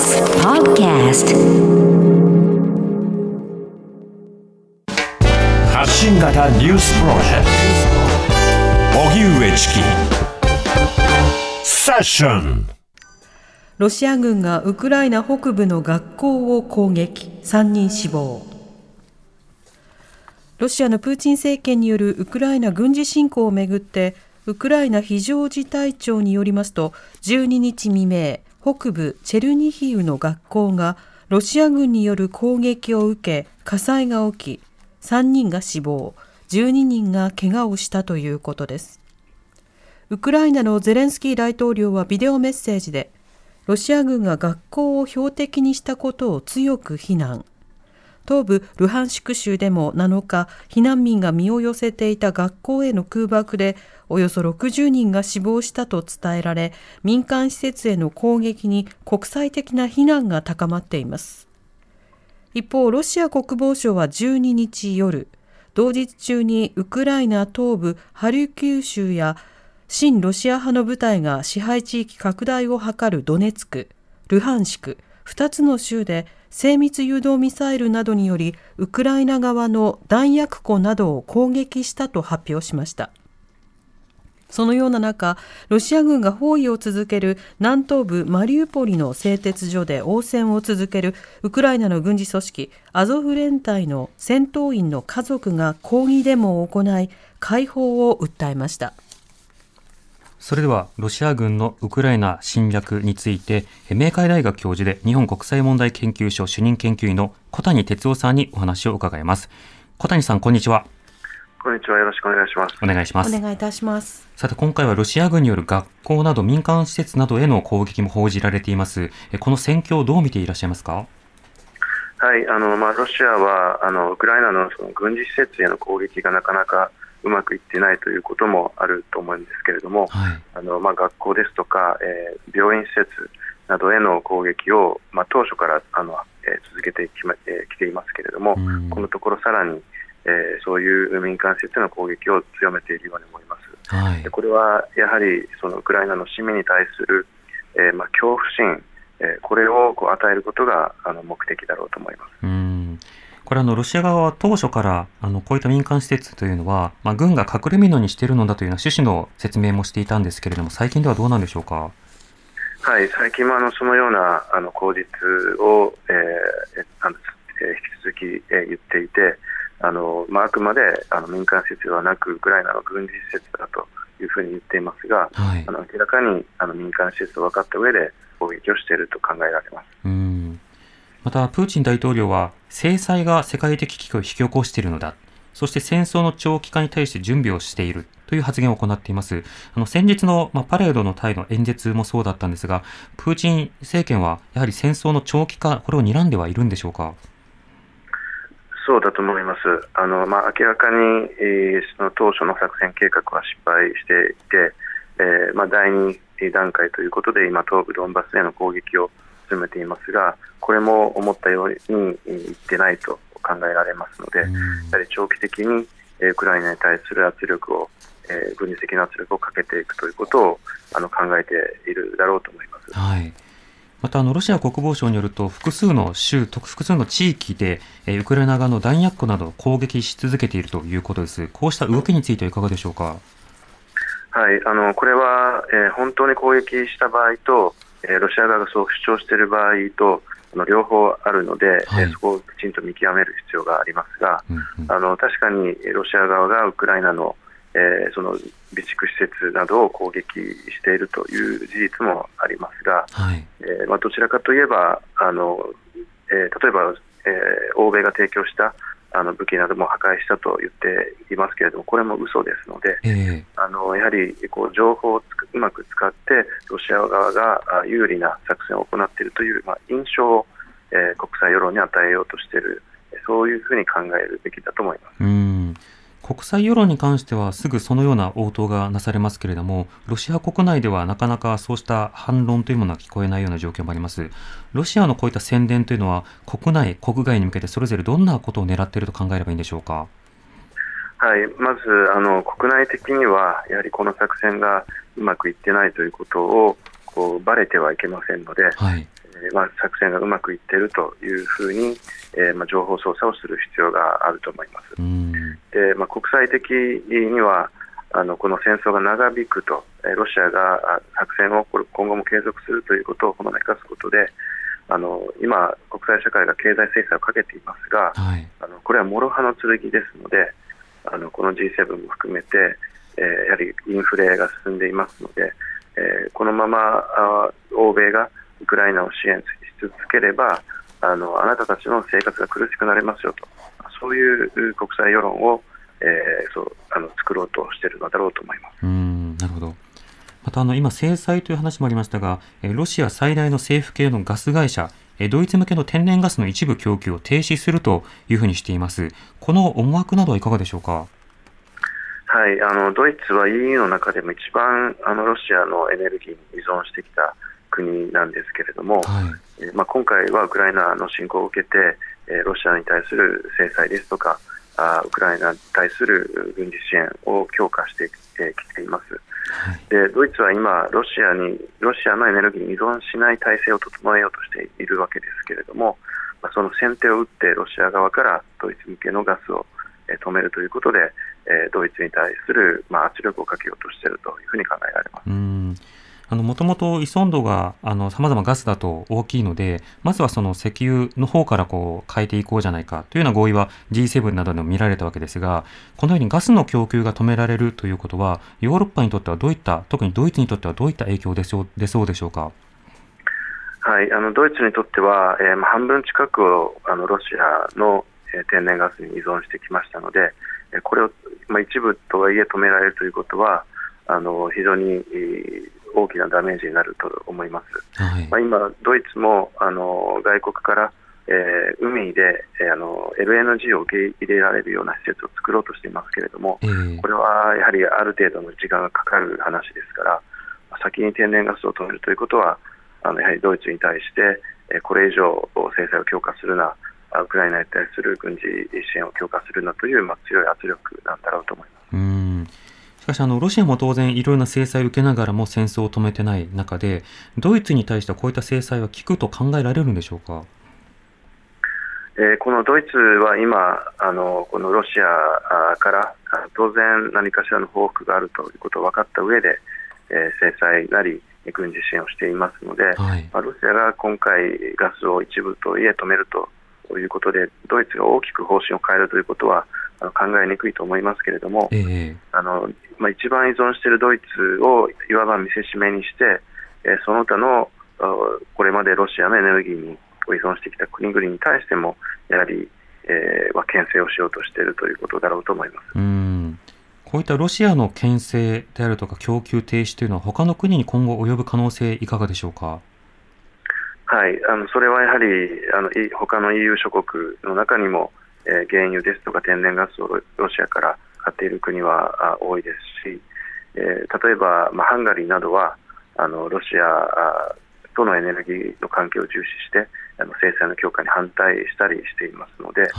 TBS Podcast. 発信型ニュースプロジェクト。荻上チキ。セッション。ロシア軍がウクライナ北部の学校を攻撃。3人死亡。ロシアのプーチン政権によるウクライナ軍事侵攻をめぐってウクライナ非常事態庁によりますと12日未明北部チェルニヒウの学校がロシア軍による攻撃を受け火災が起き3人が死亡12人が怪我をしたということです。ウクライナのゼレンスキー大統領はビデオメッセージでロシア軍が学校を標的にしたことを強く非難。東部ルハンシク州でも7日避難民が身を寄せていた学校への空爆でおよそ60人が死亡したと伝えられ民間施設への攻撃に国際的な非難が高まっています。一方ロシア国防省は12日夜同日中にウクライナ東部ハルキウ州や親ロシア派の部隊が支配地域拡大を図るドネツク、ルハンシク、2つの州で精密誘導ミサイルなどによりウクライナ側の弾薬庫などを攻撃したと発表しました。そのような中、ロシア軍が包囲を続ける南東部マリウポリの製鉄所で応戦を続けるウクライナの軍事組織アゾフ連隊の戦闘員の家族が抗議デモを行い、解放を訴えました。それではロシア軍のウクライナ侵略について明海大学教授で日本国際問題研究所主任研究員の小谷哲夫さんにお話を伺います。小谷さんこんにちは。こんにちは。よろしくお願いします。お願いします。お願いいたします。さて今回はロシア軍による学校など民間施設などへの攻撃も報じられています。この戦況をどう見ていらっしゃいますか？はい。あのまあロシアはあのウクライナのその軍事施設への攻撃がなかなかうまくいってないということもあると思うんですけれども、はい、あのまあ、学校ですとか、えー、病院施設などへの攻撃を、まあ、当初からあの、えー、続けてき,、まえー、きていますけれども、このところさらに、えー、そういう民間施設の攻撃を強めているように思います。はい、でこれはやはりそのウクライナの市民に対する、えーまあ、恐怖心、えー、これをこう与えることがあの目的だろうと思います。うんこれあの、ロシア側は当初から、あの、こういった民間施設というのは、まあ、軍が隠れ蓑にしているのだというような趣旨の説明もしていたんですけれども、最近ではどうなんでしょうか？はい、最近もあのそのようなあの口実を、えー、あのえ引き続き、えー、言っていて、あのまあ、あくまであの民間施設ではなく、ウクライナの軍事施設だというふうに言っていますが、はい、あの明らかにあの民間施設と分かった上で攻撃をしていると考えられます。うんまた、プーチン大統領は、制裁が世界的危機を引き起こしているのだ。そして戦争の長期化に対して準備をしているという発言を行っています。あの先日の、ま、パレードのタイの演説もそうだったんですが、プーチン政権はやはり戦争の長期化、これを睨んではいるんでしょうか？そうだと思います。あのまあ、明らかに、えー、その当初の作戦計画は失敗していて、えーまあ、第2段階ということで今、東部ドンバスへの攻撃を進めていますが、これも思ったようにいってないと考えられますので、やはり長期的にウクライナに対する圧力を、えー、軍事的な圧力をかけていくということをあの考えているだろうと思います。はいまたあのロシア国防省によると複数の州、複数の地域で、えー、ウクライナ側の弾薬庫などを攻撃し続けているということです。こうした動きについてはいかがでしょうか？はい、あのこれは、えー、本当に攻撃した場合と、えー、ロシア側がそう主張している場合とあの両方あるので、はい、そこをきちんと見極める必要がありますが、うんうん、あの確かにロシア側がウクライナの,、えー、その備蓄施設などを攻撃しているという事実もありますが、はい、えー、まあ、どちらかといえばあの、え例えば、え欧米が提供したあの武器なども破壊したと言っていますけれども、これも嘘ですので、えー、あのやはりこう情報をうまく使って、ロシア側が有利な作戦を行っているという、まあ、印象を、えー、国際世論に与えようとしている、そういうふうに考えるべきだと思います。うん国際世論に関してはすぐそのような応答がなされますけれども、ロシア国内ではなかなかそうした反論というものは聞こえないような状況もあります。ロシアのこういった宣伝というのは、国内、国外に向けてそれぞれどんなことを狙っていると考えればいいんでしょうか？はい、まずあの国内的には、やはりこの作戦がうまくいってないということをこうばれてはいけませんので、はい、えーまあ、作戦がうまくいっているというふうに、えーまあ、情報操作をする必要があると思います。でまあ、国際的にはあのこの戦争が長引くと、えー、ロシアが作戦を今後も継続するということをほのめかすことで、あの今、国際社会が経済制裁をかけていますが、はい、あのこれは諸刃の剣ですので、あのこの G7 も含めて、えー、やはりインフレが進んでいますので、えー、このままあ欧米がウクライナを支援し続ければあの、あなたたちの生活が苦しくなりますよと、そういう国際世論を、えー、そうあの作ろうとしているのだろうと思います。うんなるほどまたあの今、制裁という話もありましたが、ロシア最大の政府系のガス会社、ドイツ向けの天然ガスの一部供給を停止するというふうにしています。この思惑などはいかがでしょうか？はい、あのドイツは EU の中でも一番あのロシアのエネルギーに依存してきた国なんですけれども、はい、えまあ、今回はウクライナの侵攻を受けて、えロシアに対する制裁ですとか、あウクライナに対する軍事支援を強化してきています。はい、でドイツは今ロシアに、ロシアのエネルギーに依存しない体制を整えようとしているわけですけれども、まあ、その先手を打ってロシア側からドイツ向けのガスを止めるということで、えー、ドイツに対する、まあ、圧力をかけようとしているというふうに考えられます。あの、もともと依存度が、あの、様々ガスだと大きいので、まずはその石油の方からこう変えていこうじゃないかというような合意は G7 などでも見られたわけですが、このようにガスの供給が止められるということは、ヨーロッパにとってはどういった、特にドイツにとってはどういった影響でしょう出そうでしょうか？はい、あのドイツにとっては、えー、半分近くをあのロシアの、えー、天然ガスに依存してきましたので、え、これを、まあ、一部とはいえ止められるということは、あの非常に、えー、大きなダメージになると思います。はい、まあ、今、ドイツもあの外国から、えー、海で、えー、あの LNG を受け入れられるような施設を作ろうとしていますけれども、えー、これはやはりある程度の時間がかかる話ですから、先に天然ガスを止めるということは、あのやはりドイツに対して、えこれ以上制裁を強化するな、ウクライナに対する軍事支援を強化するなという、まあ、強い圧力なんだろうと思います。うんしかしあの、ロシアも当然いろいろな制裁を受けながらも戦争を止めてない中で、ドイツに対してはこういった制裁は効くと考えられるんでしょうか？えー、このドイツは今、あのこのロシアから当然何かしらの報復があるということを分かった上で、えー、制裁なり軍事支援をしていますので、はい、まあ、ロシアが今回ガスを一部といえ止めるということでドイツが大きく方針を変えるということは考えにくいと思いますけれども、えー、あのまあ、一番依存しているドイツをいわば見せしめにして、えー、その他のこれまでロシアのエネルギーに依存してきた国々に対してもやはり、えーまあ、牽制をしようとしているということだろうと思います。うんこういったロシアの牽制であるとか供給停止というのは他の国に今後及ぶ可能性いかがでしょうか？はい、あのそれはやはりあの他の EU 諸国の中にも、えー、原油ですとか天然ガスをロシアから買っている国は多いですし、えー、例えば、まあ、ハンガリーなどはあのロシアとのエネルギーの関係を重視してあの制裁の強化に反対したりしていますので、はい、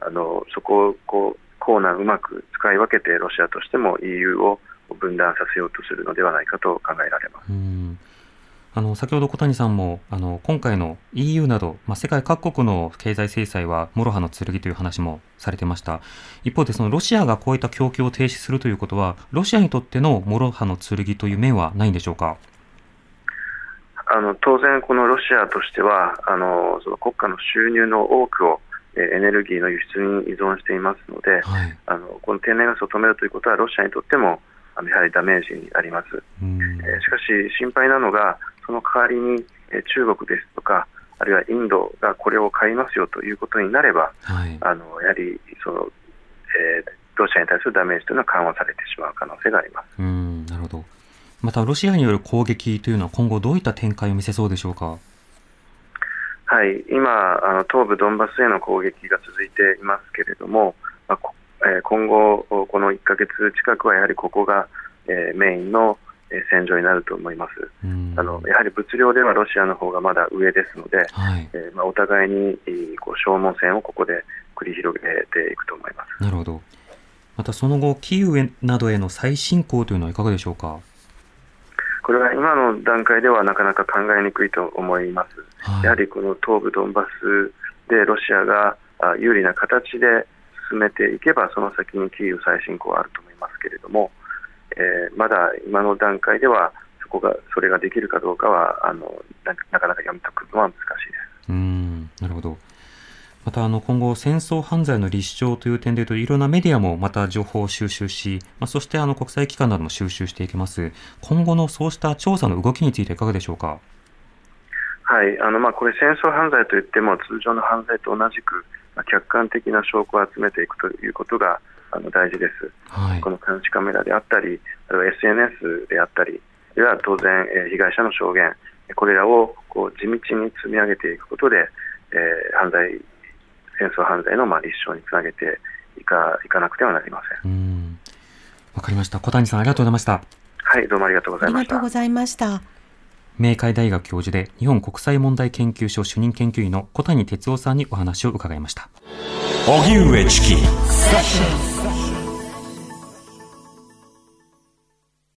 あのそこをこうコーナーうまく使い分けてロシアとしても EU を分断させようとするのではないかと考えられます。あの先ほど小谷さんもあの今回の EU など、まあ、世界各国の経済制裁は諸刃の剣という話もされてました。一方でそのロシアがこういった供給を停止するということはロシアにとっての諸刃の剣という面はないんでしょうか？あの当然、このロシアとしてはあのその国家の収入の多くをエネルギーの輸出に依存していますので、はい、あのこの天然ガスを止めるということはロシアにとってもやはりダメージになります、えー、しかし心配なのがその代わりに、え中国ですとかあるいはインドがこれを買いますよということになれば、はい、あのやはりその、えー、ロシアに対するダメージというのは緩和されてしまう可能性があります。うんなるほど。またロシアによる攻撃というのは今後どういった展開を見せそうでしょうか？はい、今、あの東部ドンバスへの攻撃が続いていますけれども、まあえー、今後、この1か月近くはやはりここが、えー、メインの戦場になると思います。あのやはり物量ではロシアの方がまだ上ですので、はい、えー、まあ、お互いにこう消耗戦をここで繰り広げていくと思います。なるほど。またその後、キーウなどへの再侵攻というのはいかがでしょうか？これは今の段階ではなかなか考えにくいと思います。はい、やはりこの東部ドンバスでロシアが有利な形で進めていけば、その先にキーウ再侵攻はあると思いますけれども、えー、まだ今の段階ではそこがそれができるかどうかはあのななかなか読み解くのは難しいです。うんなるほどまたあの今後、戦争犯罪の立証という点でいうと、いろんなメディアもまた情報を収集し、まあ、そしてあの国際機関なども収集していきます。今後のそうした調査の動きについていかがでしょうか？はい、あのまあこれ、戦争犯罪といっても、通常の犯罪と同じく、まあ、客観的な証拠を集めていくということがあの大事です、はい、この監視カメラであったり、あるいは SNS であったり、では当然、えー、被害者の証言、これらをこう地道に積み上げていくことで、えー、犯罪戦争犯罪のまあ立証につなげていかいかなくてはなりません。わかりました。小谷さんありがとうございました。はい、どうもありがとうございました。ありがとうございました。明海大学教授で日本国際問題研究所主任研究員の小谷哲夫さんにお話を伺いました。荻上チキ